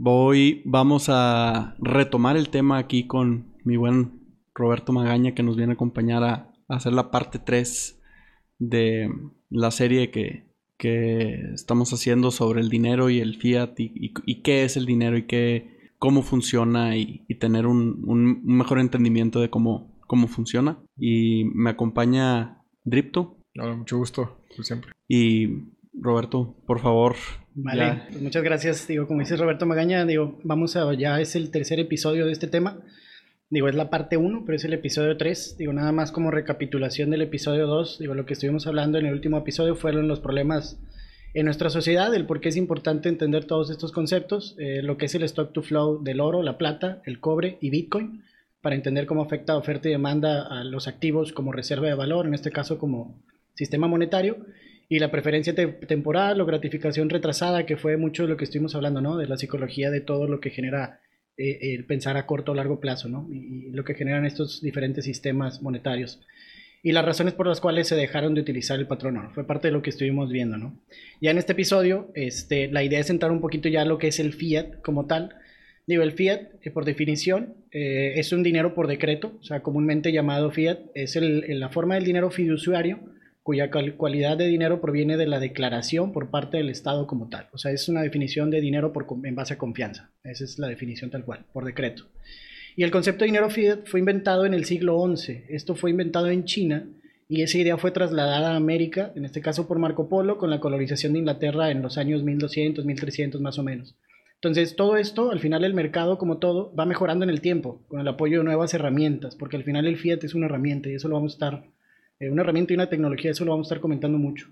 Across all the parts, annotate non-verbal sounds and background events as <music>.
Voy, vamos a retomar el tema aquí con mi buen Roberto Magaña que nos viene a acompañar a, hacer la parte 3 de la serie que, estamos haciendo sobre el dinero y el fiat y, qué es el dinero y qué, cómo funciona y, tener un, mejor entendimiento de cómo, cómo funciona. Y me acompaña Dripto. mucho gusto, como siempre. Y Roberto, por favor. Vale, pues muchas gracias. Digo, como dice Roberto Magaña, digo, vamos a, ya es el tercer episodio de este tema. Digo, es la parte 1, pero es el episodio 3. Digo, nada más como recapitulación del episodio 2. Digo, lo que estuvimos hablando en el último episodio fueron los problemas en nuestra sociedad, el por qué es importante entender todos estos conceptos, eh, lo que es el stock to flow del oro, la plata, el cobre y Bitcoin, para entender cómo afecta oferta y demanda a los activos como reserva de valor, en este caso como sistema monetario y la preferencia temporal o gratificación retrasada, que fue mucho de lo que estuvimos hablando, ¿no? De la psicología de todo lo que genera eh, el pensar a corto o largo plazo, ¿no? Y, lo que generan estos diferentes sistemas monetarios. Y las razones por las cuales se dejaron de utilizar el patrón oro. Fue parte de lo que estuvimos viendo, ¿no? Ya en este episodio, este, la idea es entrar un poquito ya lo que es el fiat como tal. Digo, el fiat, eh, por definición, eh, es un dinero por decreto, o sea, comúnmente llamado fiat, es el, la forma del dinero fiduciario cuya cualidad de dinero proviene de la declaración por parte del Estado como tal. O sea, es una definición de dinero por, en base a confianza. Esa es la definición tal cual, por decreto. Y el concepto de dinero fiat fue inventado en el siglo XI. Esto fue inventado en China y esa idea fue trasladada a América, en este caso por Marco Polo, con la colonización de Inglaterra en los años 1200, 1300 más o menos. Entonces, todo esto, al final el mercado, como todo, va mejorando en el tiempo, con el apoyo de nuevas herramientas, porque al final el fiat es una herramienta y eso lo vamos a estar eh, una herramienta y una tecnología, eso lo vamos a estar comentando mucho,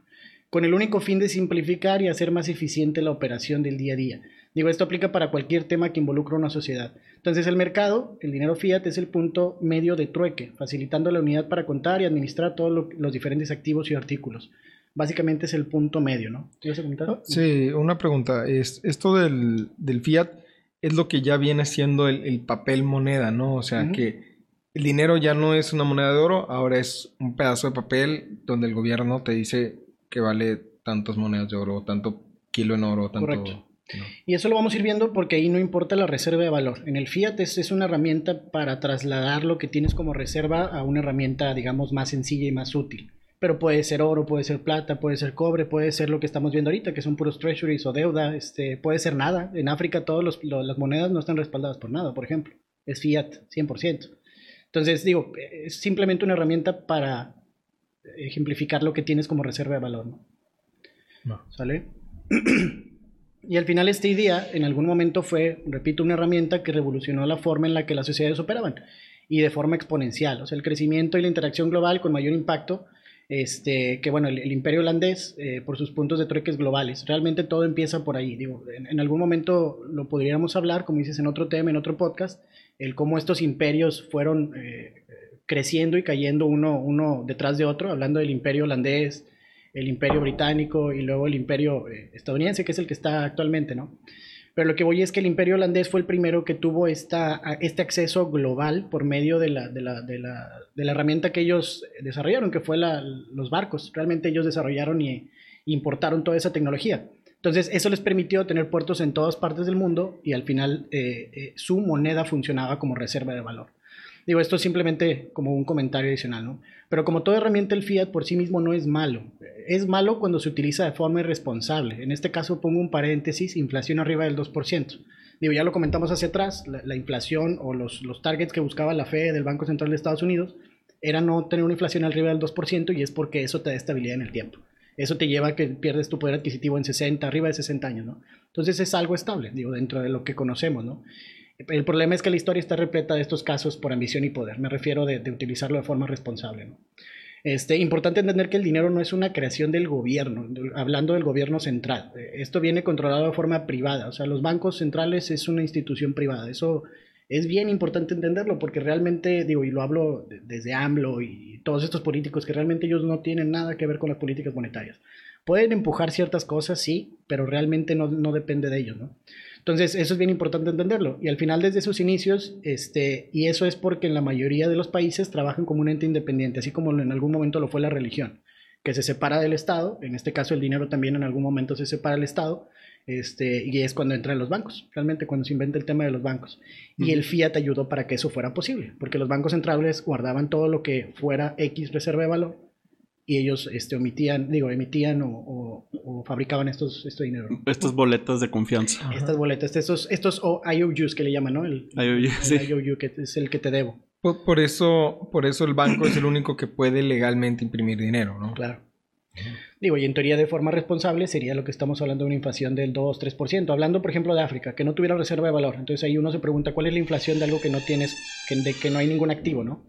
con el único fin de simplificar y hacer más eficiente la operación del día a día. Digo, esto aplica para cualquier tema que involucre una sociedad. Entonces, el mercado, el dinero fiat, es el punto medio de trueque, facilitando la unidad para contar y administrar todos los diferentes activos y artículos. Básicamente es el punto medio, ¿no? ¿Quieres comentar? Sí, una pregunta. Es, esto del, fiat es lo que ya viene siendo el, papel moneda, ¿no? O sea, que el dinero ya no es una moneda de oro, ahora es un pedazo de papel donde el gobierno te dice que vale tantas monedas de oro, tanto kilo en oro, tanto... Correcto. Y eso lo vamos a ir viendo porque ahí no importa la reserva de valor. En el fiat es, una herramienta para trasladar lo que tienes como reserva a una herramienta, digamos, más sencilla y más útil. Pero puede ser oro, puede ser plata, puede ser cobre, puede ser lo que estamos viendo ahorita, que son puros treasuries o deuda, este, puede ser nada. En África todas las monedas no están respaldadas por nada, por ejemplo. Es fiat, 100%. Entonces, digo, es simplemente una herramienta para ejemplificar lo que tienes como reserva de valor, ¿no? ¿Sale? <clears throat> y al final esta idea en algún momento fue, repito, una herramienta que revolucionó la forma en la que las sociedades operaban y de forma exponencial. O sea, el crecimiento y la interacción global con mayor impacto, este, que bueno, el, imperio holandés eh, por sus puntos de trueques globales. Realmente todo empieza por ahí. Digo, en, en, algún momento lo podríamos hablar, como dices, en otro tema, en otro podcast, el cómo estos imperios fueron eh, creciendo y cayendo uno, uno detrás de otro, hablando del imperio holandés, el imperio británico y luego el imperio eh, estadounidense, que es el que está actualmente, ¿no? Pero lo que voy es que el imperio holandés fue el primero que tuvo esta, este acceso global por medio de la, de la, de la, de la herramienta que ellos desarrollaron, que fue los barcos. Realmente ellos desarrollaron y importaron toda esa tecnología. Entonces, eso les permitió tener puertos en todas partes del mundo y al final eh, eh, su moneda funcionaba como reserva de valor. Digo, esto es simplemente como un comentario adicional, ¿no? Pero como toda herramienta, el fiat por sí mismo no es malo. Es malo cuando se utiliza de forma irresponsable. En este caso pongo un paréntesis, inflación arriba del 2%. Digo, ya lo comentamos hacia atrás, la, inflación o los, los, targets que buscaba la FED del Banco Central de Estados Unidos era no tener una inflación arriba del 2% y es porque eso te da estabilidad en el tiempo eso te lleva a que pierdes tu poder adquisitivo en 60, arriba de 60 años, ¿no? Entonces es algo estable, digo, dentro de lo que conocemos, ¿no? El problema es que la historia está repleta de estos casos por ambición y poder. Me refiero de, utilizarlo de forma responsable, ¿no? Este, importante entender que el dinero no es una creación del gobierno, hablando del gobierno central. Esto viene controlado de forma privada, o sea, los bancos centrales es una institución privada. Eso Es bien importante entenderlo porque realmente, digo, y lo hablo desde AMLO y todos estos políticos que realmente ellos no tienen nada que ver con las políticas monetarias. Pueden empujar ciertas cosas, sí, pero realmente no, no depende de ellos, ¿no? Entonces, eso es bien importante entenderlo. Y al final, desde sus inicios, este, y eso es porque en la mayoría de los países trabajan como un ente independiente, así como en algún momento lo fue la religión, que se separa del Estado. En este caso, el dinero también en algún momento se separa del Estado. Este, y es cuando entran los bancos, realmente cuando se inventa el tema de los bancos. Y el fiat ayudó para que eso fuera posible, porque los bancos centrales guardaban todo lo que fuera X reserva de valor y ellos este, omitían, digo, emitían o, fabricaban estos, este dinero. Estas boletas de confianza. Estas boletas, estos, estos o IOUs que le llaman, ¿no? El, IOU, sí. IOU, que es el que te debo. Por, eso, por eso el banco es el único que puede legalmente imprimir dinero, ¿no? Claro. Digo, y en teoría de forma responsable sería lo que estamos hablando de una inflación del 2-3%. Hablando, por ejemplo, de África, que no tuviera reserva de valor. Entonces ahí uno se pregunta cuál es la inflación de algo que no tienes, que, de que no hay ningún activo, ¿no?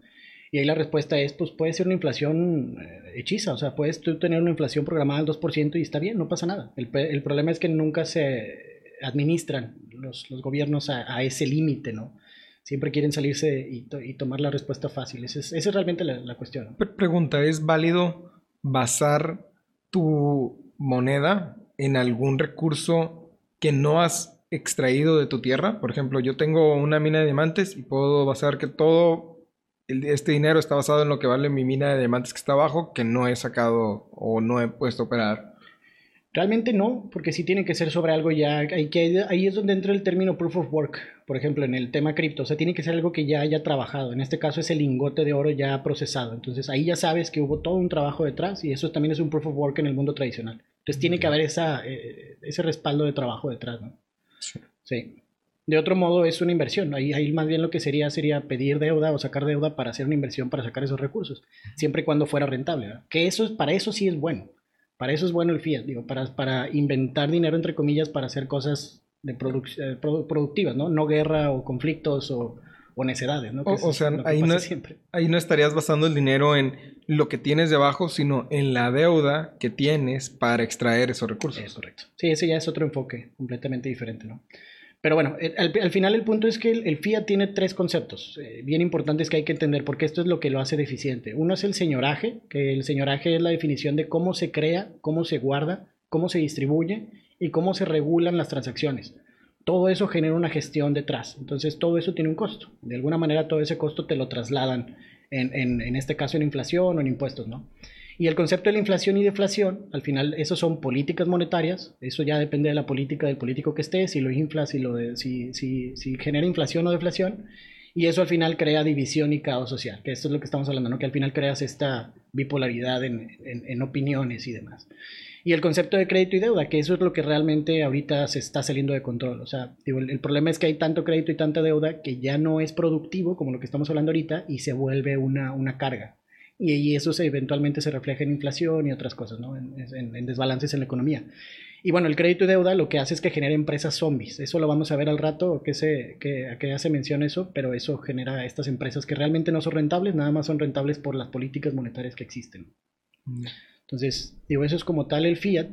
Y ahí la respuesta es, pues puede ser una inflación eh, hechiza, o sea, puedes tú tener una inflación programada al 2% y está bien, no pasa nada. El, problema es que nunca se administran los, los gobiernos a, ese límite, ¿no? Siempre quieren salirse y, tomar la respuesta fácil. Esa es, realmente la cuestión. Pregunta, ¿es válido basar tu moneda en algún recurso que no has extraído de tu tierra? Por ejemplo, yo tengo una mina de diamantes y puedo basar que todo este dinero está basado en lo que vale mi mina de diamantes que está abajo, que no he sacado o no he puesto a operar. Realmente no, porque sí tiene que ser sobre algo ya, hay que, ahí es donde entra el término proof of work, por ejemplo, en el tema cripto, o sea, tiene que ser algo que ya haya trabajado, en este caso es el lingote de oro ya procesado, entonces ahí ya sabes que hubo todo un trabajo detrás y eso también es un proof of work en el mundo tradicional. Entonces tiene que haber esa, eh, ese respaldo de trabajo detrás, ¿no? Sí. sí. De otro modo es una inversión. Ahí, ahí más bien lo que sería sería pedir deuda o sacar deuda para hacer una inversión para sacar esos recursos, siempre y cuando fuera rentable. Que eso para eso sí es bueno. Para eso es bueno el fiat, digo, para, para inventar dinero entre comillas para hacer cosas de eh, productivas, ¿no? No guerra o conflictos o, o necedades, ¿no? o, sea, ahí no, ahí no estarías basando el dinero en lo que tienes debajo, sino en la deuda que tienes para extraer esos recursos. Es correcto. Sí, ese ya es otro enfoque completamente diferente, ¿no? Pero bueno, al, final el punto es que el, fiat tiene tres conceptos eh, bien importantes que hay que entender porque esto es lo que lo hace deficiente. Uno es el señoraje, que el señoraje es la definición de cómo se crea, cómo se guarda, cómo se distribuye y cómo se regulan las transacciones. Todo eso genera una gestión detrás. Entonces todo eso tiene un costo. De alguna manera todo ese costo te lo trasladan en, en, en este caso en inflación o en impuestos, ¿no? Y el concepto de la inflación y deflación, al final, eso son políticas monetarias, eso ya depende de la política del político que esté, si lo infla, si, lo si, si, si, genera inflación o deflación, y eso al final crea división y caos social, que esto es lo que estamos hablando, ¿no? que al final creas esta bipolaridad en, en, opiniones y demás. Y el concepto de crédito y deuda, que eso es lo que realmente ahorita se está saliendo de control. O sea, el, el, problema es que hay tanto crédito y tanta deuda que ya no es productivo, como lo que estamos hablando ahorita, y se vuelve una, una carga y, eso se, eventualmente se refleja en inflación y otras cosas, ¿no? En, desbalances en la economía. Y bueno, el crédito y deuda lo que hace es que genera empresas zombies. Eso lo vamos a ver al rato, que, se, que, se menciona eso, pero eso genera estas empresas que realmente no son rentables, nada más son rentables por las políticas monetarias que existen. Mm. Entonces, digo, eso es como tal el fiat.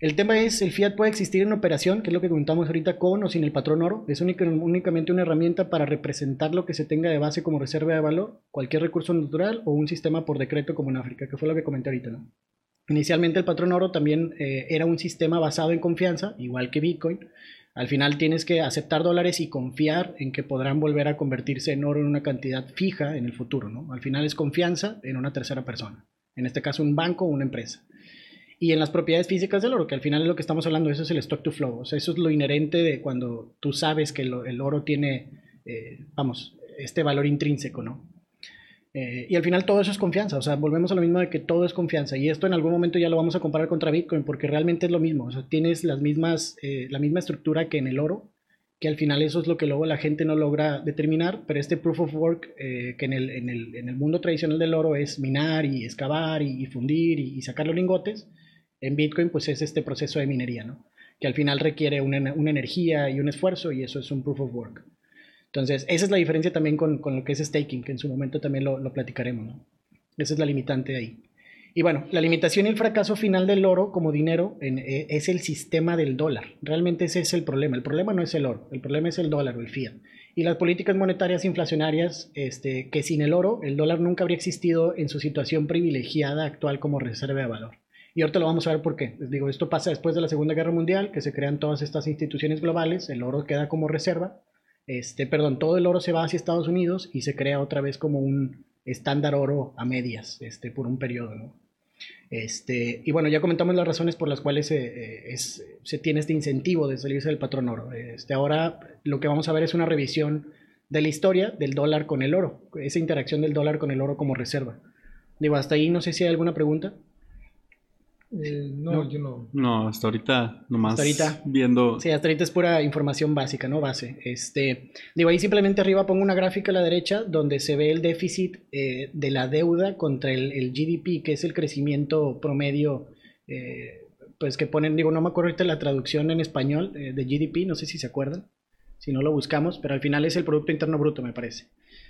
El tema es, el fiat puede existir en operación, que es lo que comentamos ahorita, con o sin el patrón oro. Es únicamente una herramienta para representar lo que se tenga de base como reserva de valor, cualquier recurso natural o un sistema por decreto como en África, que fue lo que comenté ahorita. ¿no? Inicialmente el patrón oro también eh, era un sistema basado en confianza, igual que Bitcoin. Al final tienes que aceptar dólares y confiar en que podrán volver a convertirse en oro en una cantidad fija en el futuro. ¿no? Al final es confianza en una tercera persona, en este caso un banco o una empresa y en las propiedades físicas del oro, que al final es lo que estamos hablando, eso es el stock to flow, o sea, eso es lo inherente de cuando tú sabes que el oro tiene, eh, vamos, este valor intrínseco, ¿no? Eh, y al final todo eso es confianza, o sea, volvemos a lo mismo de que todo es confianza, y esto en algún momento ya lo vamos a comparar contra Bitcoin, porque realmente es lo mismo, o sea, tienes las mismas, eh, la misma estructura que en el oro, que al final eso es lo que luego la gente no logra determinar, pero este proof of work, que en el, en, el, en el, mundo tradicional del oro es minar y excavar y, fundir y, y sacar los lingotes, en Bitcoin, pues es este proceso de minería, ¿no? Que al final requiere una, energía y un esfuerzo y eso es un proof of work. Entonces, esa es la diferencia también con, lo que es staking, que en su momento también lo, platicaremos, ¿no? Esa es la limitante ahí. Y bueno, la limitación y el fracaso final del oro como dinero e, es el sistema del dólar. Realmente ese es el problema. El problema no es el oro, el problema es el dólar o el fiat. y las políticas monetarias inflacionarias, este, que sin el oro, el dólar nunca habría existido en su situación privilegiada actual como reserva de valor. Y ahorita lo vamos a ver por qué. Les digo, esto pasa después de la Segunda Guerra Mundial, que se crean todas estas instituciones globales, el oro queda como reserva, este, perdón, todo el oro se va hacia Estados Unidos y se crea otra vez como un estándar oro a medias, este, por un periodo, ¿no? Este, y bueno, ya comentamos las razones por las cuales se, eh, se tiene este incentivo de salirse del patrón oro. Este, ahora lo que vamos a ver es una revisión de la historia del dólar con el oro, esa interacción del dólar con el oro como reserva. Digo, hasta ahí no sé si hay alguna pregunta. Eh, no, yo no. No, hasta ahorita nomás Hasta ahorita. viendo. Sí, hasta ahorita es pura información básica, ¿no? Base. Este, digo, ahí simplemente arriba pongo una gráfica a la derecha donde se ve el déficit eh, de la deuda contra el, el GDP, que es el crecimiento promedio, eh, pues que ponen, digo, no me acuerdo ahorita la traducción en español eh, de GDP, no sé si se acuerdan, si no lo buscamos, pero al final es el Producto Interno Bruto, me parece.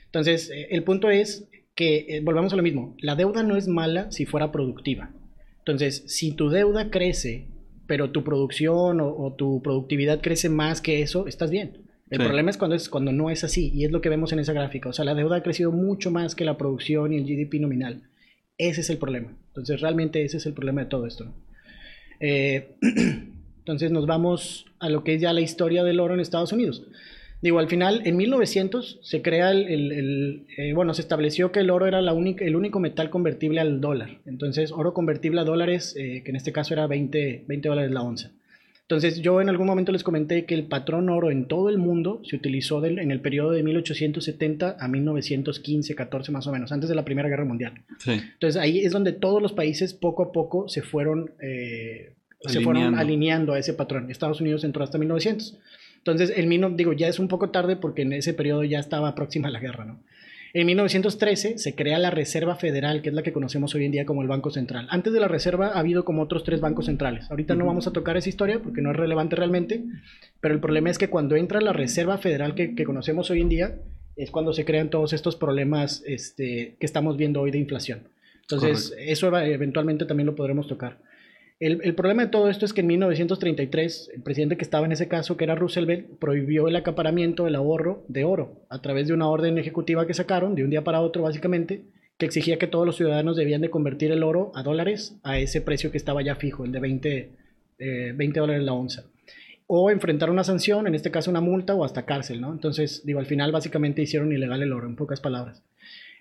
Entonces, eh, el punto es que, eh, volvamos a lo mismo, la deuda no es mala si fuera productiva. Entonces, si tu deuda crece, pero tu producción o, o tu productividad crece más que eso, estás bien. El Sí. problema es cuando, es cuando no es así, y es lo que vemos en esa gráfica. O sea, la deuda ha crecido mucho más que la producción y el GDP nominal. Ese es el problema. Entonces, realmente ese es el problema de todo esto. ¿no? Eh, <clears throat> entonces, nos vamos a lo que es ya la historia del oro en Estados Unidos. Digo, al final, en 1900 se crea el, el- el, eh, bueno, se estableció que el oro era la única, el único metal convertible al dólar. Entonces, oro convertible a dólares, eh, que en este caso era 20, 20 dólares la onza. Entonces, yo en algún momento les comenté que el patrón oro en todo el mundo se utilizó del- en el periodo de 1870 a 1915, 14 más o menos, antes de la Primera Guerra Mundial. Sí. Entonces ahí es donde todos los países poco a poco se fueron, eh, se fueron Alineando. alineando a ese patrón. Estados Unidos entró hasta 1900. Entonces, el mino, digo, ya es un poco tarde porque en ese periodo ya estaba próxima la guerra, ¿no? En 1913 se crea la Reserva Federal, que es la que conocemos hoy en día como el Banco Central. Antes de la Reserva ha habido como otros tres bancos centrales. Ahorita no vamos a tocar esa historia porque no es relevante realmente, pero el problema es que cuando entra la Reserva Federal que, que conocemos hoy en día, es cuando se crean todos estos problemas este, que estamos viendo hoy de inflación. Entonces, eso eventualmente también lo podremos tocar. El, problema de todo esto es que en 1933, el presidente que estaba en ese caso, que era Roosevelt, prohibió el acaparamiento del ahorro de oro a través de una orden ejecutiva que sacaron de un día para otro, básicamente, que exigía que todos los ciudadanos debían de convertir el oro a dólares a ese precio que estaba ya fijo, el de 20, eh, 20 dólares la onza. O enfrentar una sanción, en este caso una multa o hasta cárcel, ¿no? Entonces, digo, al final básicamente hicieron ilegal el oro, en pocas palabras.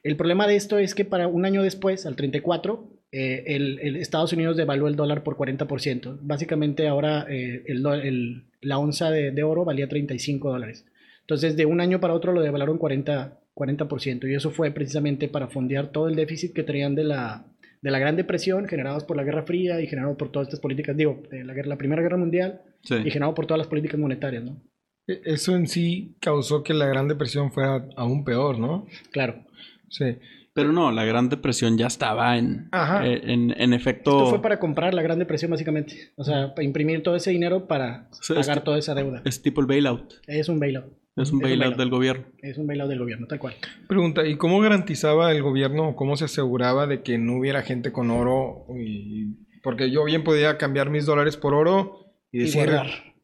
El problema de esto es que para un año después, al 34, eh, el, el Estados Unidos devaluó el dólar por 40%. Básicamente ahora eh, el la onza de, de oro valía 35 dólares. Entonces de un año para otro lo devaluaron 40, 40%. Y eso fue precisamente para fondear todo el déficit que tenían de la, de la Gran Depresión, generados por la Guerra Fría y generado por todas estas políticas, digo, de la, guerra- la Primera Guerra Mundial Sí. y generado por todas las políticas monetarias, ¿no? E- Eso en sí causó que la Gran Depresión fuera aún peor, ¿no? Claro. Sí. Pero no, la Gran Depresión ya estaba en, Ajá. eh, en, en efecto. Esto fue para comprar la Gran Depresión, básicamente. O sea, para imprimir todo ese dinero para pagar es- toda esa deuda. Es tipo el bailout. Es un bailout. Es un bailout del gobierno. Es un bailout del gobierno, tal cual. Pregunta, ¿y cómo garantizaba el gobierno o cómo se aseguraba de que no hubiera gente con oro? Y... Porque yo bien podía cambiar mis dólares por oro y Y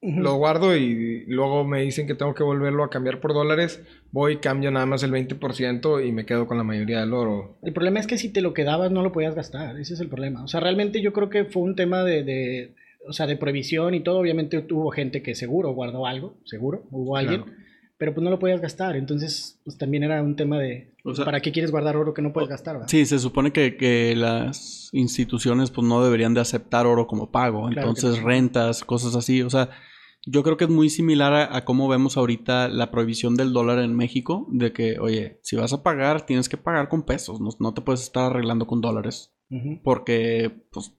lo guardo y luego me dicen que tengo que volverlo a cambiar por dólares, voy, cambio nada más el 20% y me quedo con la mayoría del oro. El problema es que si te lo quedabas no lo podías gastar. Ese es el problema. O sea, realmente yo creo que fue un tema de, de, o sea, de prohibición y todo. Obviamente hubo gente que seguro guardó algo, seguro, hubo alguien. Claro. Pero pues no lo podías gastar. Entonces, pues también era un tema de, O sea- ¿para qué quieres guardar oro que no puedes gastar? va? Sí, se supone que, que las instituciones pues no deberían de aceptar oro como pago. Claro Entonces no. rentas, cosas así. O sea, yo creo que es muy similar a, a cómo vemos ahorita la prohibición del dólar en México. De que, oye, si vas a pagar, tienes que pagar con pesos. No, no te puedes estar arreglando con dólares. Porque, pues,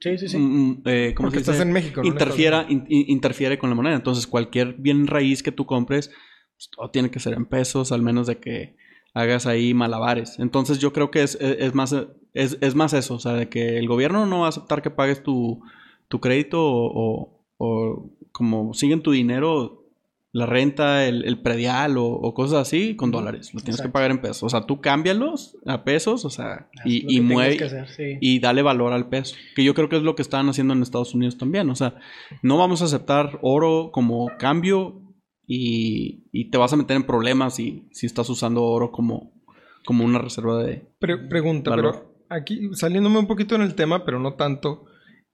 Sí, sí, sí. mm, eh, ¿cómo Porque se estás en México. ¿no? Interfiera, Estados in- in- interfiere con la moneda. Entonces, cualquier bien raíz que tú compres, pues, todo tiene que ser en pesos, al menos de que hagas ahí malabares. Entonces, yo creo que es, es- es más, es, es más eso, o sea, de que el gobierno no va a aceptar que pagues tu, tu crédito o, o- o como siguen tu dinero, la renta, el, el predial o, o cosas así, con dólares. Lo tienes que pagar en pesos. O sea, tú cámbialos a pesos, o sea, Haz y, y mueve que hacer, sí. y dale valor al peso. Que yo creo que es lo que están haciendo en Estados Unidos también. O sea, no vamos a aceptar oro como cambio y, y te vas a meter en problemas si, si estás usando oro como, como una reserva de... Pre- pregunta, Valor. pero aquí saliéndome un poquito en el tema, pero no tanto.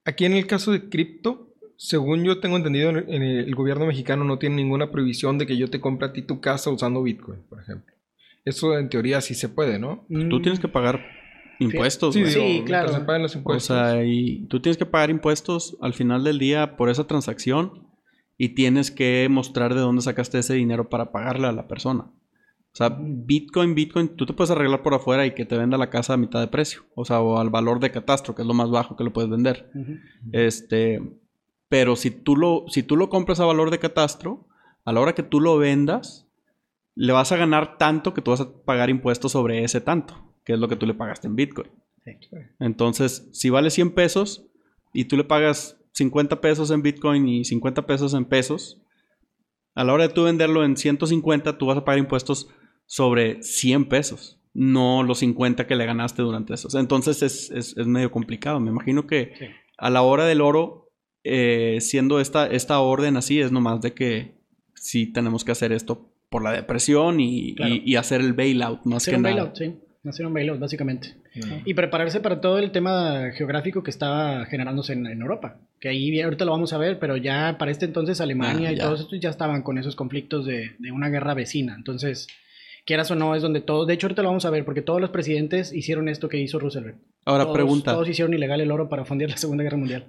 Aquí en el caso de cripto, según yo tengo entendido, en el, en el gobierno mexicano no tiene ninguna prohibición de que yo te compre a ti tu casa usando Bitcoin, por ejemplo. Eso en teoría sí se puede, ¿no? Tú tienes que pagar impuestos, Sí, güey. Sí, claro. se paguen los O impuestos. sea, y tú tienes que pagar impuestos al final del día por esa transacción y tienes que mostrar de dónde sacaste ese dinero para pagarle a la persona. O sea, Bitcoin, Bitcoin, tú te puedes arreglar por afuera y que te venda la casa a mitad de precio. O sea, o al valor de catastro, que es lo más bajo que lo puedes vender. Este, pero si tú lo, si tú lo compras a valor de catastro, a la hora que tú lo vendas, le vas a ganar tanto que tú vas a pagar impuestos sobre ese tanto, que es lo que tú le pagaste en Bitcoin. Entonces, si vale 100 pesos y tú le pagas 50 pesos en Bitcoin y 50 pesos en pesos, a la hora de tú venderlo en 150, tú vas a pagar impuestos sobre 100 pesos, no los 50 que le ganaste durante esos. Entonces es, es- es medio complicado. Me imagino que Sí. a la hora del oro, eh, siendo esta, esta orden así, es nomás de que sí tenemos que hacer esto por la depresión y, Claro. y- y hacer el bailout más Hacer que un nada. bailout, sí. Hacer un bailout, básicamente. Y prepararse para todo el tema geográfico que estaba generándose en, en Europa. Que ahí ahorita lo vamos a ver, pero ya para este entonces Alemania Ah, y todos estos ya estaban con esos conflictos de, de una guerra vecina. Entonces, quieras o no, es donde todos, de hecho ahorita lo vamos a ver, porque todos los presidentes hicieron esto que hizo Roosevelt. Ahora Todos- pregunta, Todos hicieron ilegal el oro para fondear la Segunda Guerra Mundial.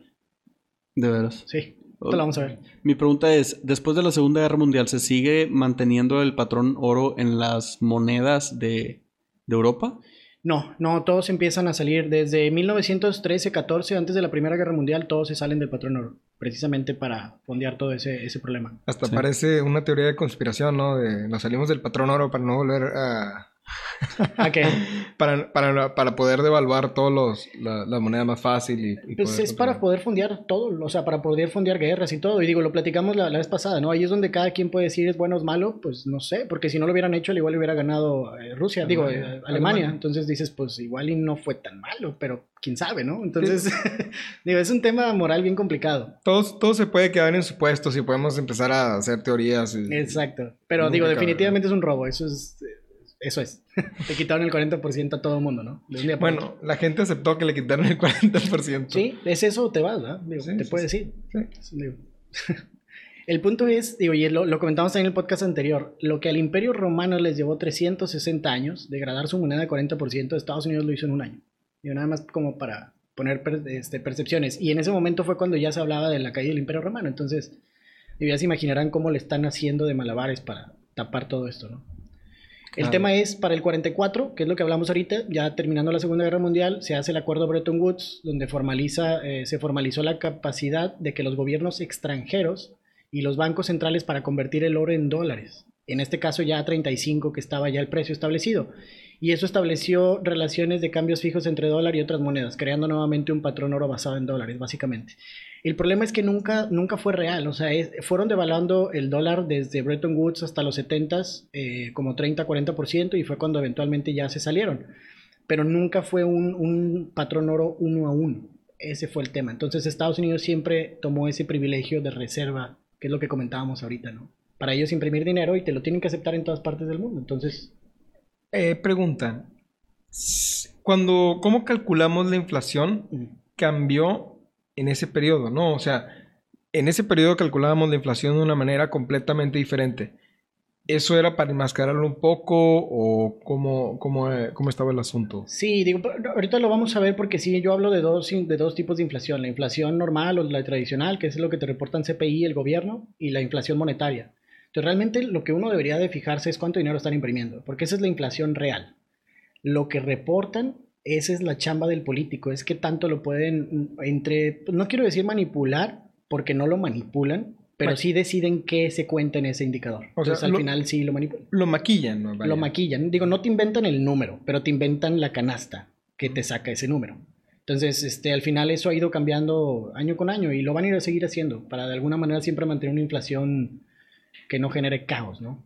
De veras. Sí, ahorita lo vamos a ver. Mi pregunta es, después de la Segunda Guerra Mundial, ¿se sigue manteniendo el patrón oro en las monedas de, de Europa? No, no, todos empiezan a salir desde 1913-14, antes de la Primera Guerra Mundial, todos se salen del patrón oro, precisamente para fondear todo ese, ese problema. Hasta Sí. parece una teoría de conspiración, ¿no? De nos salimos del patrón oro para no volver a... ¿A qué? <laughs> Para, para, para poder devaluar todos los la, la moneda más fácil y, y Pues es para poder fondear todo, o sea, para poder fondear guerras y todo. Y digo, lo platicamos la, la vez pasada, ¿no? Ahí es donde cada quien puede decir es bueno o es malo, pues no sé, porque si no lo hubieran hecho, al igual hubiera ganado eh, Rusia, digo, eh, Alemania. Entonces dices, pues igual y no fue tan malo, pero quién sabe, ¿no? Entonces, <laughs> digo, es un tema moral bien complicado. Todo, todo se puede quedar en supuestos y podemos empezar a hacer teorías. y- Exacto. Pero digo, definitivamente es un robo, eso es... Eso es. <laughs> Te quitaron el 40% a todo el mundo, ¿no? Bueno, la gente aceptó que le quitaron el 40%. Sí, es eso o te vas, ¿verdad? Digo, Sí, te sí, puedes sí. ir. Digo. <laughs> El punto es, digo, y lo, lo comentamos en el podcast anterior, lo que al Imperio Romano les llevó 360 años, degradar su moneda de 40%, Estados Unidos lo hizo en un año. Digo, nada más como para poner per- este, percepciones. Y en ese momento fue cuando ya se hablaba de la caída del Imperio Romano. Entonces, ya se imaginarán cómo le están haciendo de malabares para tapar todo esto, ¿no? El tema es para el 44, que es lo que hablamos ahorita, ya terminando la Segunda Guerra Mundial, se hace el acuerdo Bretton Woods, donde formaliza, eh, se formalizó la capacidad de que los gobiernos extranjeros y los bancos centrales para convertir el oro en dólares. En este caso ya a 35, que estaba ya el precio establecido. Y eso estableció relaciones de cambios fijos entre dólar y otras monedas, creando nuevamente un patrón oro basado en dólares, básicamente. El problema es que nunca, nunca fue real, o sea, fueron devaluando el dólar desde Bretton Woods hasta los 70s eh, como 30-40% y fue cuando eventualmente ya se salieron. Pero nunca fue un, un patrón oro uno a uno. Ese fue el tema. Entonces Estados Unidos siempre tomó ese privilegio de reserva, que es lo que comentábamos ahorita, ¿no? Para ellos imprimir dinero y te lo tienen que aceptar en todas partes del mundo. Entonces, Eh, pregunta. Cuando, ¿Cómo calculamos la inflación? cambió en ese periodo, ¿no? O sea, en ese periodo calculábamos la inflación de una manera completamente diferente. ¿Eso era para enmascararlo un poco o cómo, cómo, eh, cómo estaba el asunto? Sí, digo, ahorita lo vamos a ver porque sí, yo hablo de dos, de dos tipos de inflación, la inflación normal o la tradicional, que es lo que te reportan CPI el gobierno, y la inflación monetaria. Entonces, realmente lo que uno debería de fijarse es cuánto dinero están imprimiendo, porque esa es la inflación real. Lo que reportan, esa es la chamba del político, es que tanto lo pueden, mm, entre, no quiero decir manipular, porque no lo manipulan, pero Bueno. sí deciden qué se cuenta en ese indicador. O sea, Entonces, al lo- final sí lo manipulan. Lo maquillan, ¿no? Vaya. Lo maquillan. Digo, no te inventan el número, pero te inventan la canasta que te saca ese número. Entonces, este, al final eso ha ido cambiando año con año y lo van a ir a seguir haciendo para de alguna manera siempre mantener una inflación que no genere caos, ¿no?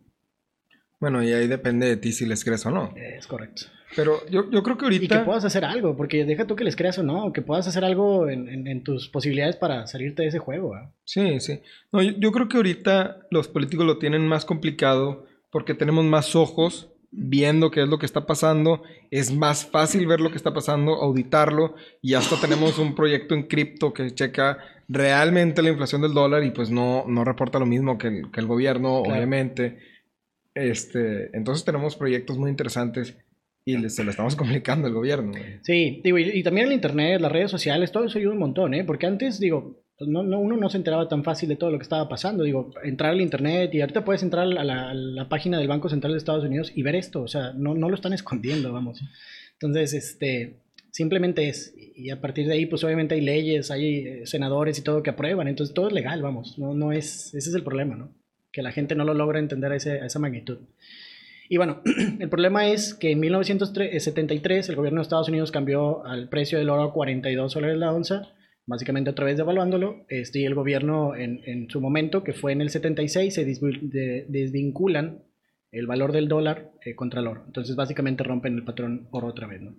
Bueno, y ahí depende de ti si les crees o no. Es correcto. Pero yo, yo creo que ahorita... Y que puedas hacer algo, porque deja tú que les creas o no, que puedas hacer algo en, en- en tus posibilidades para salirte de ese juego. ¿ah? Sí, sí. No, yo, yo creo que ahorita los políticos lo tienen más complicado porque tenemos más ojos viendo qué es lo que está pasando. Es más fácil ver lo que está pasando, auditarlo y hasta tenemos un proyecto en cripto que checa realmente la inflación del dólar y pues no, no reporta lo mismo que el, que el gobierno, Claro. obviamente. Este, entonces tenemos proyectos muy interesantes y le- se lo estamos <laughs> complicando al gobierno. güey. Sí, digo, y, y también el internet, las redes sociales, todo eso ayuda un montón, ¿eh? Porque antes, digo, no, no, uno no se enteraba tan fácil de todo lo que estaba pasando. Digo, entrar al internet y ahorita puedes entrar a la, a la página del Banco Central de Estados Unidos y ver esto. O sea, no, no lo están escondiendo, vamos. Entonces, este, simplemente es. Y a partir de ahí, pues obviamente hay leyes, hay eh, senadores y todo que aprueban. Entonces, todo es legal, vamos. No, no es, ese es el problema, ¿no? Que la gente no lo logra entender a, ese- a esa magnitud. Y bueno, <clears throat> el problema es que en 1973 el gobierno de Estados Unidos cambió al precio del oro a 42 dólares la onza, básicamente otra vez devaluándolo. Este, y el gobierno en, en su momento, que fue en el 76, se de- desvinculan el valor del dólar eh, contra el oro. Entonces básicamente rompen el patrón oro otra vez, ¿no?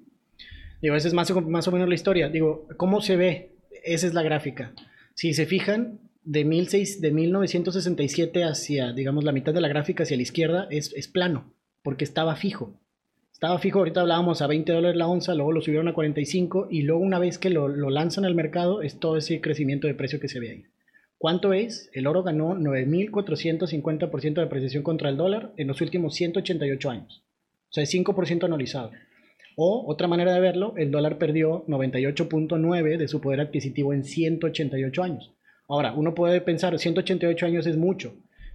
Digo, esa es más o, más o menos la historia. Digo, ¿cómo se ve? Esa es la gráfica. Si se fijan, de, 16 de 1967 hacia, digamos, la mitad de la gráfica hacia la izquierda es, es plano, porque estaba fijo. Estaba fijo, ahorita hablábamos a 20 dólares la onza, luego lo subieron a 45 y luego una vez que lo, lanzan al mercado es todo ese crecimiento de precio que se ve ahí. ¿Cuánto es? El oro ganó 9.450% de apreciación contra el dólar en los últimos 188 años. O sea, es 5% anualizado. O, otra manera de verlo, el dólar perdió 98.9 de su poder adquisitivo en 188 años. Ahora, uno puede pensar, 188 años es mucho,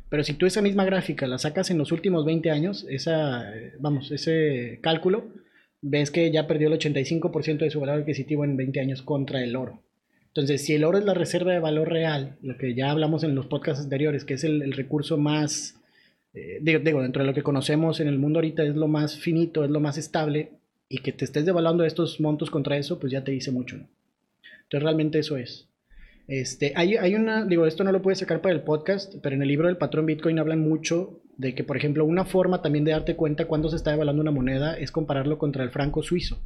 pero si tú esa misma gráfica la sacas en los últimos 20 años, esa, eh, vamos, ese cálculo, ves que ya perdió el 85% de su valor adquisitivo en 20 años contra el oro. Entonces, si el oro es la reserva de valor real, lo que ya hablamos en los podcasts anteriores, que es el, recurso más, eh, digo, digo, dentro de lo que conocemos en el mundo ahorita es lo más finito, es lo más estable, y que te estés devaluando estos montos contra eso, pues ya te dice mucho, ¿no? Entonces, realmente eso es. Este, hay, hay una, digo, esto no lo puedes sacar para el podcast, pero en el libro del patrón Bitcoin hablan mucho de que, por ejemplo, una forma también de darte cuenta cuando se está devaluando una moneda es compararlo contra el franco suizo,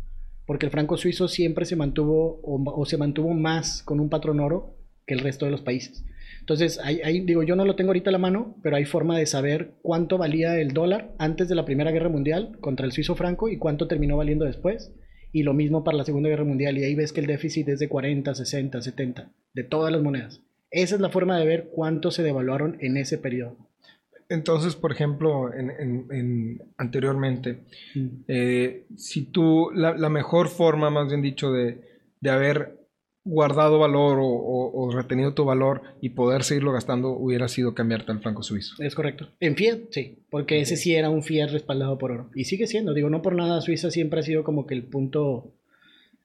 porque el franco suizo siempre se mantuvo o, se mantuvo más con un patrón oro que el resto de los países. Entonces, digo, yo no lo tengo ahorita a la mano, pero hay forma de saber cuánto valía el dólar antes de la Primera Guerra Mundial contra el suizo franco y cuánto terminó valiendo después. Y lo mismo para la Segunda Guerra Mundial. Y ahí ves que el déficit es de 40, 60, 70, de todas las monedas. Esa es la forma de ver cuánto se devaluaron en ese periodo. Entonces, por ejemplo, en, en- en- anteriormente, Mm. eh, si tú, la, la mejor forma, más bien dicho, de, de haber guardado valor o, o- o retenido tu valor y poder seguirlo gastando hubiera sido cambiarte al franco suizo. Es correcto. En Fiat, sí, porque ese sí era un Fiat respaldado por oro. Y sigue siendo, digo, no por nada, Suiza siempre ha sido como que el punto,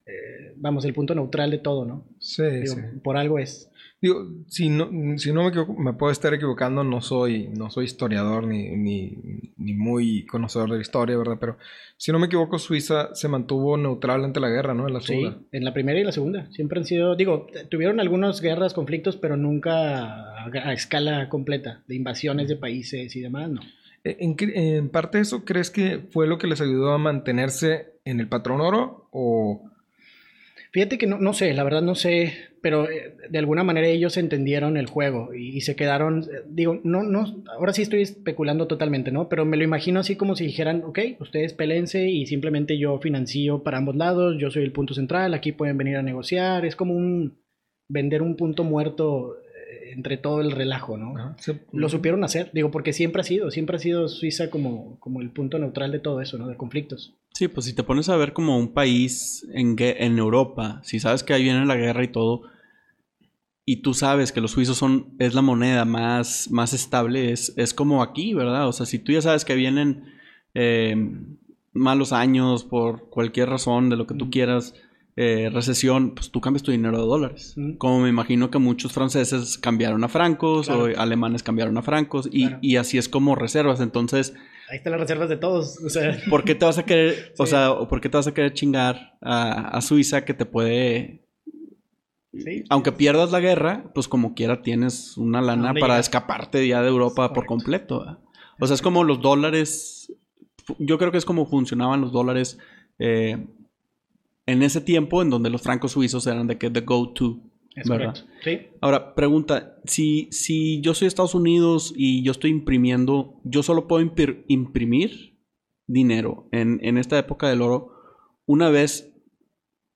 eh, vamos, el punto neutral de todo, ¿no? Sí, Digo, sí. Por algo es. Digo, si no, si no me equivoco, me puedo estar equivocando, no soy, no soy historiador ni, ni, ni muy conocedor de la historia, ¿verdad? Pero si no me equivoco, Suiza se mantuvo neutral ante la guerra, ¿no? En la Sí, segunda. en la primera y la segunda. Siempre han sido, digo, tuvieron algunas guerras, conflictos, pero nunca a, a escala completa, de invasiones de países y demás, no. Eh, ¿En, en parte de eso crees que fue lo que les ayudó a mantenerse en el patrón oro? ¿O Fíjate que no, no sé, la verdad no sé, pero eh, de alguna manera ellos entendieron el juego y, y se quedaron, eh, digo, no, no, ahora sí estoy especulando totalmente, ¿no? Pero me lo imagino así como si dijeran, ok, ustedes pelense y simplemente yo financio para ambos lados, yo soy el punto central, aquí pueden venir a negociar, es como un vender un punto muerto eh, entre todo el relajo, ¿no? Ajá, Lo supieron hacer, digo, porque siempre ha sido, siempre ha sido Suiza como, como el punto neutral de todo eso, ¿no? De conflictos. Sí, pues si te pones a ver como un país en, en Europa, si sabes que ahí viene la guerra y todo, y tú sabes que los suizos son, es la moneda más, más estable, es, es como aquí, ¿verdad? O sea, si tú ya sabes que vienen eh, malos años por cualquier razón, de lo que tú quieras, eh, recesión, pues tú cambias tu dinero de dólares. Como me imagino que muchos franceses cambiaron a francos Claro. o alemanes cambiaron a francos y, Claro. y así es como reservas. Entonces, Ahí están las reservas de todos, o sea... <laughs> ¿Por qué te vas a querer, o Sí. sea, por qué te vas a querer chingar a, a Suiza que te puede Sí. Aunque pierdas la guerra, pues como quiera tienes una lana para llegar? escaparte ya de Europa por completo. ¿verdad? O sea, es como los dólares. Yo creo que es como funcionaban los dólares eh, en ese tiempo en donde los francos suizos eran de que the go-to. Es ¿verdad? correcto. Sí. Ahora, pregunta, si, si yo soy Estados Unidos y yo estoy imprimiendo, yo solo puedo impir- imprimir dinero en, en esta época del oro una vez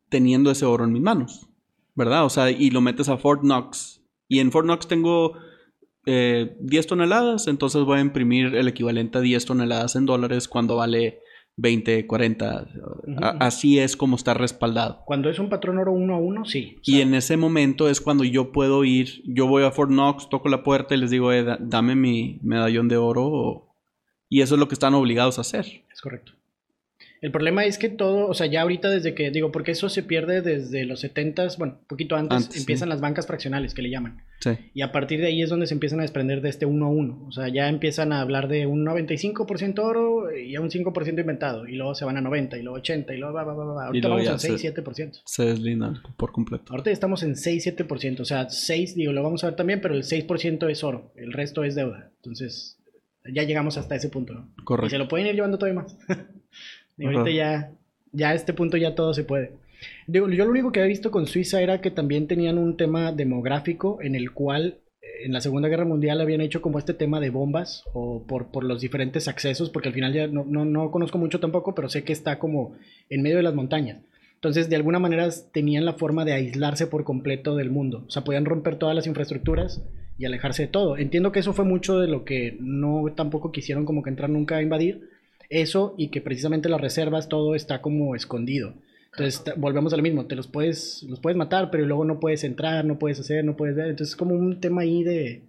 teniendo ese oro en mis manos, ¿verdad? O sea, y lo metes a Fort Knox. Y en Fort Knox tengo eh, 10 toneladas, entonces voy a imprimir el equivalente a 10 toneladas en dólares cuando vale 20, 40. A- así es como está respaldado. Cuando es un patrón oro uno a uno, sí. O Y en ese momento es cuando yo puedo ir, yo voy a Fort Knox, toco la puerta y les digo, "Eh, da- dame mi medallón de oro. o- Y eso es lo que están obligados a hacer. Es correcto. El problema es que todo, o sea, ya ahorita desde que, digo, porque eso se pierde desde los 70s, bueno, poquito antes, Antes, sí. empiezan las bancas fraccionales que le llaman. Sí. Y a partir de ahí es donde se empiezan a desprender de este uno a uno. O sea, ya empiezan a hablar de un 95% oro y a un 5% inventado. Y luego se van a 90 y luego 80 y luego va, va, va, va. Ahorita vamos ya en se- 6, 7%. Se deslindan por completo. Ahorita estamos en 6, 7%. O sea, 6, digo, lo vamos a ver también, pero el 6% es oro. El resto es deuda. Entonces, ya llegamos hasta ese punto, ¿no? Y Correcto. se lo pueden ir llevando todavía más. <laughs> y ahorita Ajá. ya, ya a este punto ya todo se puede. Digo, yo lo único que había visto con Suiza era que también tenían un tema demográfico en el cual eh, en la Segunda Guerra Mundial habían hecho como este tema de bombas o por, por los diferentes accesos, porque al final ya no, no, no conozco mucho tampoco, pero sé que está como en medio de las montañas. Entonces, de alguna manera tenían la forma de aislarse por completo del mundo. O sea, podían romper todas las infraestructuras y alejarse de todo. Entiendo que eso fue mucho de lo que no tampoco quisieron como que entrar nunca a invadir. Eso y que precisamente las reservas, todo está como escondido. Entonces ta- volvemos a lo mismo, te los puedes, los puedes matar, pero luego no puedes entrar, no puedes hacer, no puedes ver. Entonces es como un tema ahí de...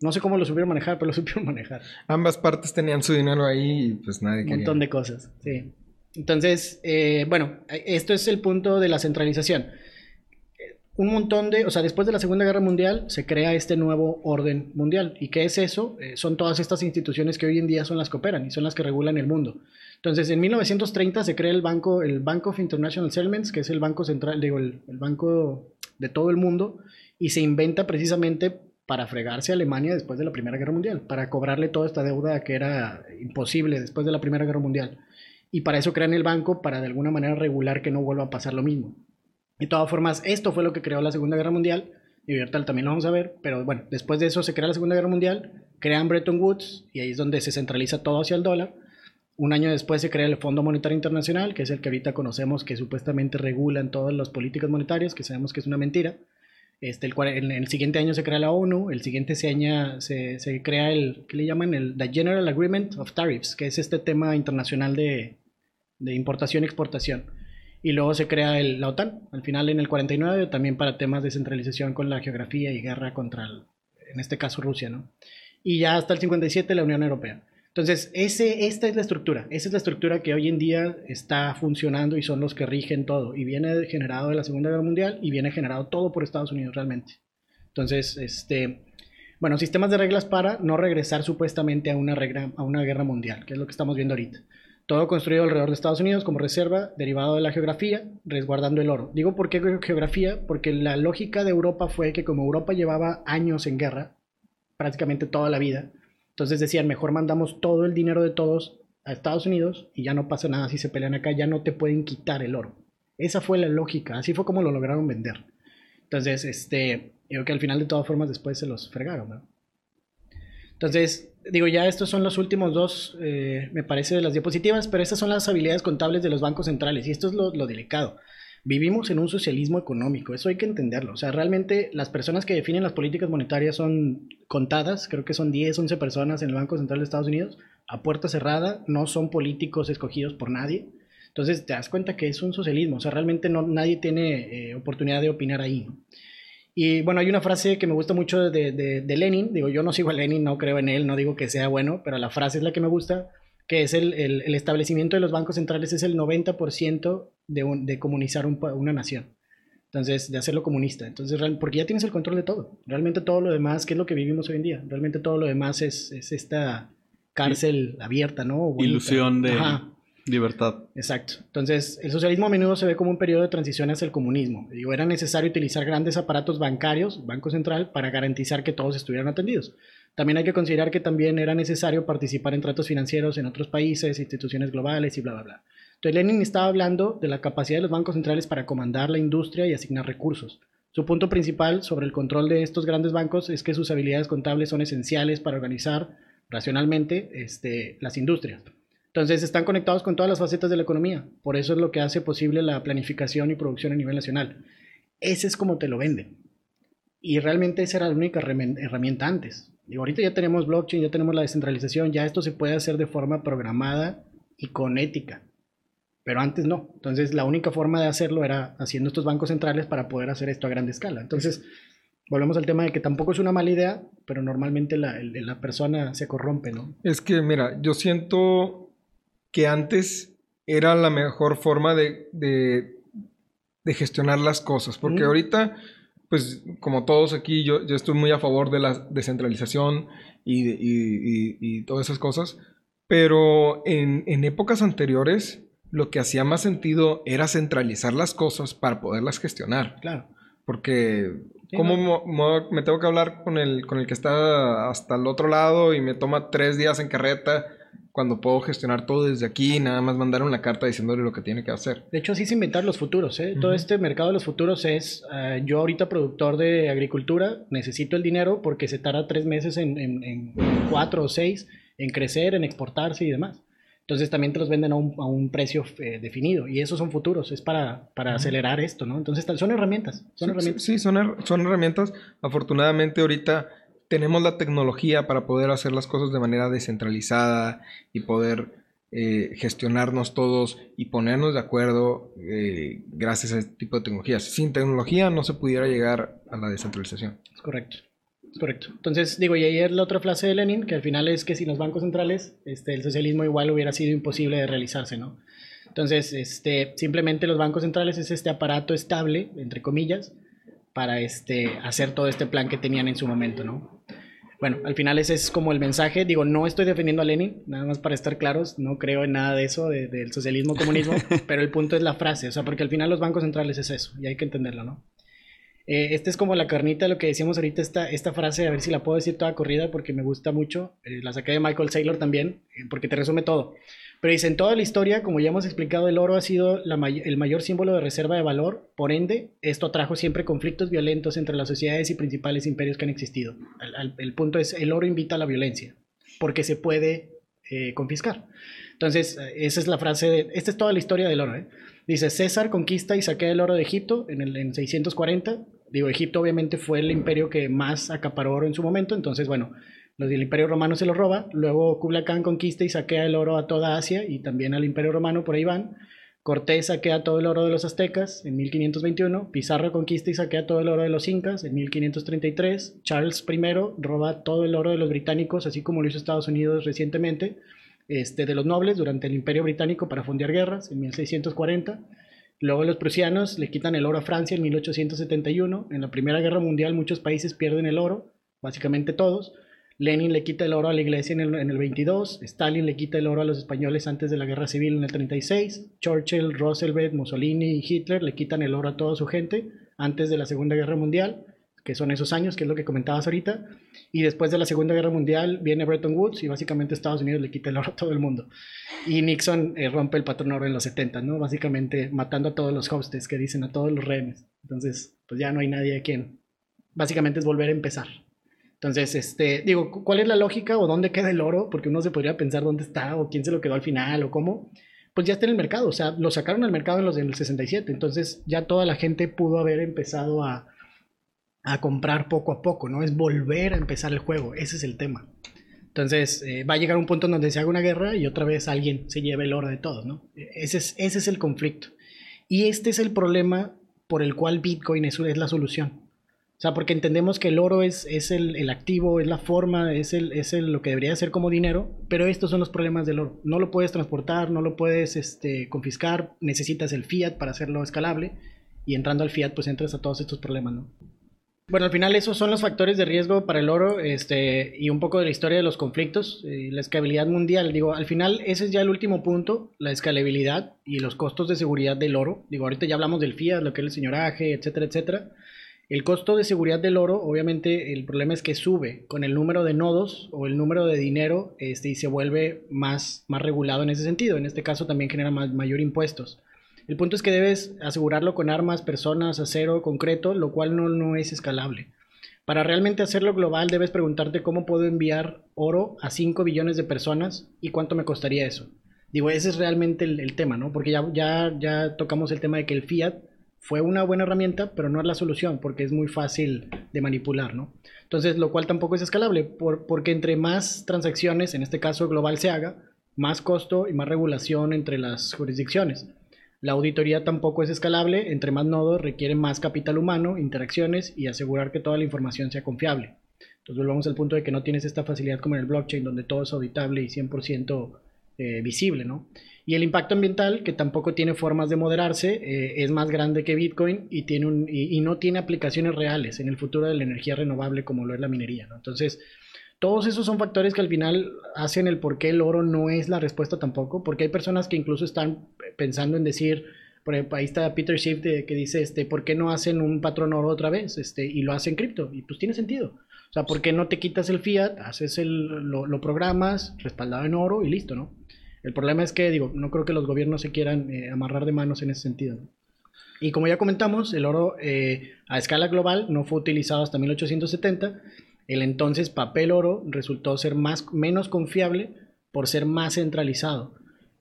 No sé cómo lo supieron manejar, pero lo <laughs> supieron manejar. Ambas partes tenían su dinero ahí y pues nadie Un quería. montón de cosas, sí. Entonces, eh, bueno, esto es el punto de la centralización. Un montón de, o sea, después de la Segunda Guerra Mundial se crea este nuevo orden mundial. ¿Y qué es eso? Eh, son todas estas instituciones que hoy en día son las que operan y son las que regulan el mundo. Entonces, en 1930 se crea el banco, el Bank of International Settlements, que es el banco central, digo, el banco de todo el mundo, y se inventa precisamente para fregarse a Alemania después de la Primera Guerra Mundial, para cobrarle toda esta deuda que era imposible después de la Primera Guerra Mundial. Y para eso crean el banco, para de alguna manera regular que no vuelva a pasar lo mismo. De todas formas, esto fue lo que creó la Segunda Guerra Mundial, y ahorita también lo vamos a ver, pero bueno, después de eso se crea la Segunda Guerra Mundial, crean Bretton Woods, y ahí es donde se centraliza todo hacia el dólar. Un año después se crea el Fondo Monetario Internacional, que es el que ahorita conocemos que supuestamente regulan todas las políticas monetarias, que sabemos que es una mentira. Este, el, en el siguiente año se crea la ONU, el siguiente se, aña- se, se crea el, ¿qué le llaman? El The General Agreement of Tariffs, que es este tema internacional de, de importación y exportación. Y luego se crea el- la OTAN, al final en el 49, también para temas de centralización con la geografía y guerra contra, el- en este caso, Rusia, ¿no? Y ya hasta el 57 la Unión Europea. Entonces, ese, esta es la estructura, esa es la estructura que hoy en día está funcionando y son los que rigen todo. Y viene generado de la Segunda Guerra Mundial y viene generado todo por Estados Unidos realmente. Entonces, este, bueno, sistemas de reglas para no regresar supuestamente a una, regla- a una guerra mundial, que es lo que estamos viendo ahorita. Todo construido alrededor de Estados Unidos como reserva, derivado de la geografía, resguardando el oro. Digo por qué geografía, porque la lógica de Europa fue que como Europa llevaba años en guerra, prácticamente toda la vida, entonces decían, mejor mandamos todo el dinero de todos a Estados Unidos y ya no pasa nada si se pelean acá, ya no te pueden quitar el oro. Esa fue la lógica, así fue como lo lograron vender. Entonces, este, yo creo que al final de todas formas después se los fregaron, ¿no? Entonces, digo, ya estos son los últimos dos, eh, me parece, de las diapositivas, pero estas son las habilidades contables de los bancos centrales y esto es lo, lo delicado. Vivimos en un socialismo económico, eso hay que entenderlo. O sea, realmente las personas que definen las políticas monetarias son contadas, creo que son 10, 11 personas en el Banco Central de Estados Unidos, a puerta cerrada, no son políticos escogidos por nadie. Entonces te das cuenta que es un socialismo, o sea, realmente no, nadie tiene eh, oportunidad de opinar ahí. ¿no? Y bueno, hay una frase que me gusta mucho de, de, de, Lenin, digo, yo no sigo a Lenin, no creo en él, no digo que sea bueno, pero la frase es la que me gusta, que es el, el, el establecimiento de los bancos centrales es el 90% de, un, de comunizar un, una nación. Entonces, de hacerlo comunista. Entonces, porque ya tienes el control de todo. Realmente todo lo demás, que es lo que vivimos hoy en día? Realmente todo lo demás es, es esta cárcel abierta, ¿no? Bonita. Ilusión de... Ajá. Libertad. Exacto. Entonces, el socialismo a menudo se ve como un periodo de transición hacia el comunismo. Digo, era necesario utilizar grandes aparatos bancarios, Banco Central, para garantizar que todos estuvieran atendidos. También hay que considerar que también era necesario participar en tratos financieros en otros países, instituciones globales y bla, bla, bla. Entonces, Lenin estaba hablando de la capacidad de los bancos centrales para comandar la industria y asignar recursos. Su punto principal sobre el control de estos grandes bancos es que sus habilidades contables son esenciales para organizar racionalmente este, las industrias. Entonces están conectados con todas las facetas de la economía. Por eso es lo que hace posible la planificación y producción a nivel nacional. Ese es como te lo venden. Y realmente esa era la única herramienta antes. Y ahorita ya tenemos blockchain, ya tenemos la descentralización, ya esto se puede hacer de forma programada y con ética. Pero antes no. Entonces la única forma de hacerlo era haciendo estos bancos centrales para poder hacer esto a gran escala. Entonces volvemos al tema de que tampoco es una mala idea, pero normalmente la, la persona se corrompe, ¿no? Es que, mira, yo siento que antes era la mejor forma de, de, gestionar las cosas, porque ahorita, pues como todos aquí, yo, yo, estoy muy a favor de la descentralización y, y, y todas esas cosas, pero en, en épocas anteriores lo que hacía más sentido era centralizar las cosas para poderlas gestionar. Claro. Porque ¿Cómo me tengo que hablar con el, con el que está hasta el otro lado y me toma tres días en carreta cuando puedo gestionar todo desde aquí y nada más mandar una carta diciéndole lo que tiene que hacer? De hecho, así es inventar los futuros. ¿eh? Todo este mercado de los futuros es, eh, yo ahorita productor de agricultura, necesito el dinero porque se tarda tres meses en, en cuatro o seis en crecer, en exportarse y demás. Entonces también te los venden a un, a un precio eh, definido y esos son futuros, es para, para acelerar esto, ¿no? Entonces son herramientas, son sí, herramientas. Sí, son, son herramientas. Afortunadamente ahorita tenemos la tecnología para poder hacer las cosas de manera descentralizada y poder eh, gestionarnos todos y ponernos de acuerdo eh, gracias a este tipo de tecnologías. Sin tecnología no se pudiera llegar a la descentralización. Es correcto. Correcto. Entonces, digo, y ayer la otra frase de Lenin, que al final es que sin los bancos centrales, este, el socialismo igual hubiera sido imposible de realizarse, ¿no? Entonces, este, simplemente los bancos centrales es este aparato estable, entre comillas, para este, hacer todo este plan que tenían en su momento, ¿no? Bueno, al final ese es como el mensaje. Digo, no estoy defendiendo a Lenin, nada más para estar claros, no creo en nada de eso, del socialismo, comunismo, <laughs> pero el punto es la frase, o sea, porque al final los bancos centrales es eso, y hay que entenderlo, ¿no? Eh, esta es como la carnita, lo que decíamos ahorita, esta, esta frase, a ver si la puedo decir toda corrida porque me gusta mucho. Eh, la saqué de Michael Saylor también, eh, porque te resume todo. Pero dice, en toda la historia, como ya hemos explicado, el oro ha sido el mayor símbolo de reserva de valor. Por ende, esto atrajo siempre conflictos violentos entre las sociedades y principales imperios que han existido. el punto es, el oro invita a la violencia, porque se puede confiscar. Entonces, esa es la frase, de, esta es toda la historia del oro. Dice, César conquista y saquea el oro de Egipto en el en 640 Digo, Egipto obviamente fue el imperio que más acaparó oro en su momento, entonces, bueno, los del imperio romano se lo roba, luego Kublai Khan conquista y saquea el oro a toda Asia y también al imperio romano, por ahí van. Cortés saquea todo el oro de los aztecas en 1521, Pizarro conquista y saquea todo el oro de los incas en 1533, Charles I roba todo el oro de los británicos, así como lo hizo Estados Unidos recientemente, este, de los nobles durante el imperio británico para fondear guerras en 1640. Luego los prusianos le quitan el oro a Francia en 1871. En la Primera Guerra Mundial muchos países pierden el oro, básicamente todos. Lenin le quita el oro a la iglesia en el, 22. Stalin le quita el oro a los españoles antes de la Guerra Civil en el 36. Churchill, Roosevelt, Mussolini y Hitler le quitan el oro a toda su gente antes de la Segunda Guerra Mundial que son esos años, que es lo que comentabas ahorita. Y después de la Segunda Guerra Mundial viene Bretton Woods y básicamente Estados Unidos le quita el oro a todo el mundo. Y Nixon eh, rompe el patrón oro en los 70, ¿no? Básicamente matando a todos los hostes que dicen a todos los rehenes. Entonces, pues ya no hay nadie a quien. Básicamente es volver a empezar. Entonces, este, digo, ¿cuál es la lógica o dónde queda el oro? Porque uno se podría pensar dónde está o quién se lo quedó al final o cómo. Pues ya está en el mercado, o sea, lo sacaron al mercado en los del 67, entonces ya toda la gente pudo haber empezado a, a comprar poco a poco, ¿no? Es volver a empezar el juego, ese es el tema. Entonces, eh, va a llegar un punto en donde se haga una guerra y otra vez alguien se lleve el oro de todos, ¿no? Ese es, ese es el conflicto. Y este es el problema por el cual Bitcoin es la solución. O sea, porque entendemos que el oro es, es el, el, activo, es la forma, es, el, es el, lo que debería ser como dinero, pero estos son los problemas del oro. No lo puedes transportar, no lo puedes este, confiscar, necesitas el fiat para hacerlo escalable y entrando al fiat pues entras a todos estos problemas, ¿no? Bueno, al final esos son los factores de riesgo para el oro este, y un poco de la historia de los conflictos, eh, la escalabilidad mundial. Digo, al final ese es ya el último punto, la escalabilidad y los costos de seguridad del oro. Digo, ahorita ya hablamos del FIAT, lo que es el señoraje, etcétera, etcétera. El costo de seguridad del oro, obviamente el problema es que sube con el número de nodos o el número de dinero este, y se vuelve más, más regulado en ese sentido. En este caso también genera mayor impuestos. El punto es que debes asegurarlo con armas, personas, acero, concreto, lo cual no, no es escalable. Para realmente hacerlo global debes preguntarte cómo puedo enviar oro a 5 billones de personas y cuánto me costaría eso. Digo, ese es realmente el, el tema, ¿no? Porque ya, ya, ya tocamos el tema de que el fiat fue una buena herramienta, pero no es la solución porque es muy fácil de manipular, ¿no? Entonces, lo cual tampoco es escalable por, porque entre más transacciones, en este caso global, se haga, más costo y más regulación entre las jurisdicciones. La auditoría tampoco es escalable, entre más nodos requiere más capital humano, interacciones y asegurar que toda la información sea confiable. Entonces volvemos al punto de que no tienes esta facilidad como en el blockchain donde todo es auditable y 100% eh, visible, ¿no? Y el impacto ambiental, que tampoco tiene formas de moderarse, eh, es más grande que Bitcoin y, tiene un, y, no tiene aplicaciones reales en el futuro de la energía renovable como lo es la minería. ¿no? Entonces, todos esos son factores que al final hacen el por qué el oro no es la respuesta tampoco, porque hay personas que incluso están pensando en decir, por ejemplo, ahí está Peter Schiff que dice, este, ¿por qué no hacen un patrón oro otra vez? Este, y lo hacen cripto. Y pues tiene sentido. O sea, ¿por qué no te quitas el fiat, haces el, lo, lo programas, respaldado en oro y listo, ¿no? El problema es que, digo, no creo que los gobiernos se quieran eh, amarrar de manos en ese sentido. Y como ya comentamos, el oro eh, a escala global no fue utilizado hasta 1870. El entonces papel oro resultó ser más, menos confiable por ser más centralizado.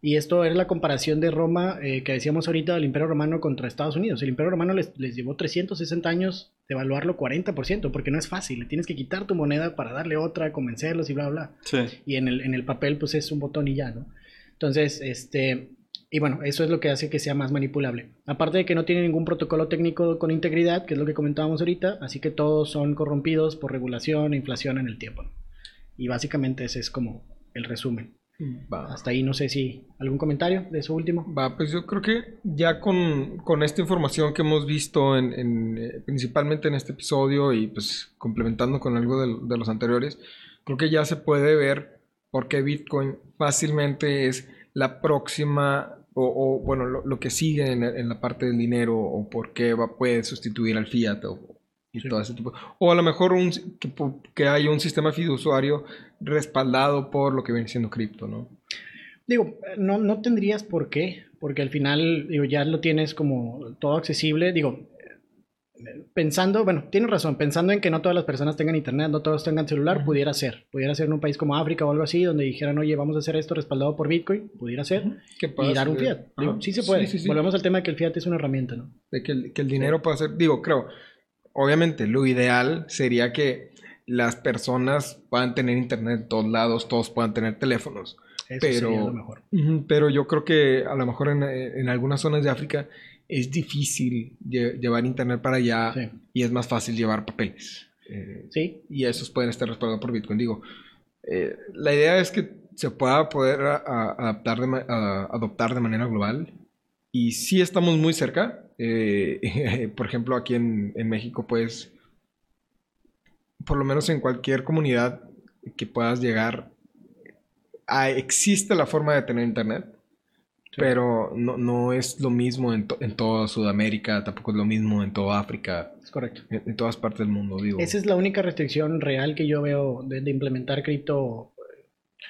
Y esto es la comparación de Roma eh, que decíamos ahorita del Imperio Romano contra Estados Unidos. El Imperio Romano les, les llevó 360 años de evaluarlo 40%, porque no es fácil. Le tienes que quitar tu moneda para darle otra, convencerlos y bla, bla. Sí. Y en el, en el papel, pues es un botón y ya, ¿no? Entonces, este, y bueno, eso es lo que hace que sea más manipulable. Aparte de que no tiene ningún protocolo técnico con integridad, que es lo que comentábamos ahorita, así que todos son corrompidos por regulación e inflación en el tiempo. Y básicamente ese es como el resumen. Va. Hasta ahí no sé si algún comentario de eso último. Va, pues yo creo que ya con, con esta información que hemos visto en, en, eh, principalmente en este episodio y pues complementando con algo de, de los anteriores, creo que ya se puede ver porque Bitcoin fácilmente es la próxima o, o bueno, lo, lo, que sigue en, en, la parte del dinero o por qué va, puede sustituir al fiat o, y sí. todo ese tipo. O a lo mejor un, que, que haya un sistema fiduciario respaldado por lo que viene siendo cripto, ¿no? Digo, no, no tendrías por qué, porque al final digo, ya lo tienes como todo accesible. Digo, pensando, bueno, tienes razón, pensando en que no todas las personas tengan internet, no todos tengan celular, uh -huh. pudiera ser. Pudiera ser en un país como África o algo así, donde dijeran, oye, vamos a hacer esto respaldado por Bitcoin, pudiera ser, y dar un fiat. Digo, sí se puede. Sí, sí, sí. Volvemos al tema de que el fiat es una herramienta, ¿no? De que el, que el dinero puede ser, digo, creo, obviamente lo ideal sería que las personas puedan tener internet en todos lados, todos puedan tener teléfonos. Eso pero, sería lo mejor. Pero yo creo que a lo mejor en, en algunas zonas de África es difícil lle llevar internet para allá sí. y es más fácil llevar papeles. Eh, sí. Y esos pueden estar respaldados por Bitcoin. Digo, eh, la idea es que se pueda poder a, a adaptar, de, a, adoptar de manera global. Y sí estamos muy cerca. Eh, <laughs> por ejemplo, aquí en, en, México, pues, por lo menos en cualquier comunidad que puedas llegar, existe la forma de tener internet Sí. Pero no, no, es lo mismo en, to, en, toda Sudamérica, tampoco es lo mismo en toda África. Es correcto. En, en, todas partes del mundo, digo. Esa es la única restricción real que yo veo de, de implementar cripto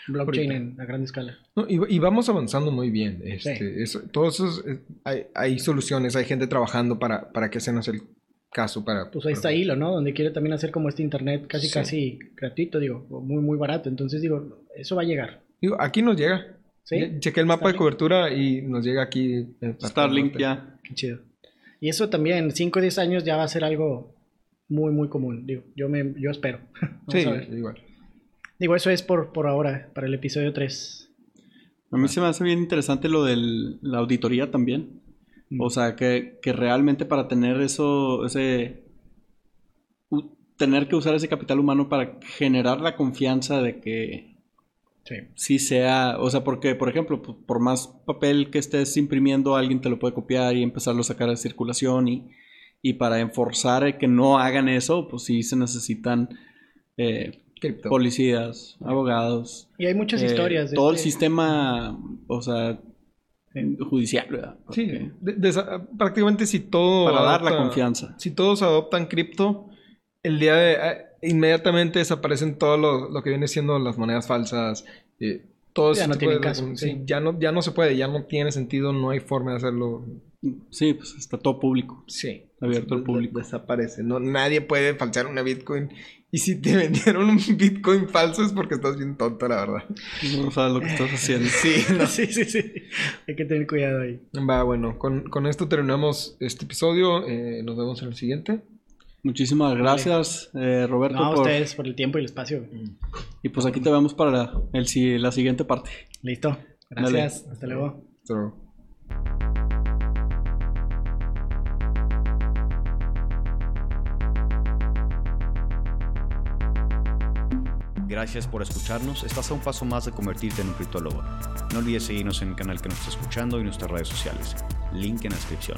blockchain en, a gran escala. No, y, y, vamos avanzando muy bien. Este, sí. eso, todos esos, eh, hay, hay, soluciones, hay gente trabajando para, para que ese no sea el caso. Para, pues ahí está Hilo, ¿no? Donde quiere también hacer como este internet casi, sí. casi gratuito, digo, muy, muy barato. Entonces, digo, eso va a llegar. Digo, aquí nos llega. ¿Sí? Chequé el mapa Starlink. de cobertura y nos llega aquí. Starlink ya. Qué chido. Y eso también, en 5 o 10 años ya va a ser algo muy, muy común. Digo, yo, me, yo espero. <laughs> sí, igual. Digo, eso es por, por ahora, para el episodio 3. A mí se me hace bien interesante lo de la auditoría también. Mm. O sea, que, que, realmente para tener eso, ese... Tener que usar ese capital humano para generar la confianza de que Sí. sí. sea, o sea, porque, por ejemplo, por más papel que estés imprimiendo, alguien te lo puede copiar y empezarlo a sacar de circulación y, Y para enforzar que no hagan eso, pues sí se necesitan eh, policías, abogados. Y hay muchas eh, historias. de todo el este- sistema, o sea, judicial, ¿verdad? Sí, Porque- de- de- prácticamente si todo... Para dar la confianza. Si todos adoptan cripto, el día de... inmediatamente desaparecen todo lo, lo que viene siendo las monedas falsas. eh, todo Ya no caso, sí, sí. ya, no, ya no se puede, ya no tiene sentido, no hay forma de hacerlo. Sí, pues está todo público. Sí. Abierto al público. Desaparece. No, nadie puede falsear una Bitcoin. Y si te <laughs> vendieron un Bitcoin falso es porque estás bien tonto, la verdad. No sabes lo que estás haciendo. <laughs> Sí, no. sí, sí, sí. Hay que tener cuidado ahí. Va, bueno, con, con esto terminamos este episodio. eh, nos vemos en el siguiente. Muchísimas gracias, eh, Roberto. No, a por- ustedes por el tiempo y el espacio. Y pues aquí te vemos para la, el, si- la siguiente parte. Listo. Gracias. Hasta luego. Hasta luego. Gracias por escucharnos. Estás a un paso más de convertirte en un criptólogo. No olvides seguirnos en el canal que nos está escuchando y nuestras redes sociales. Link en la descripción.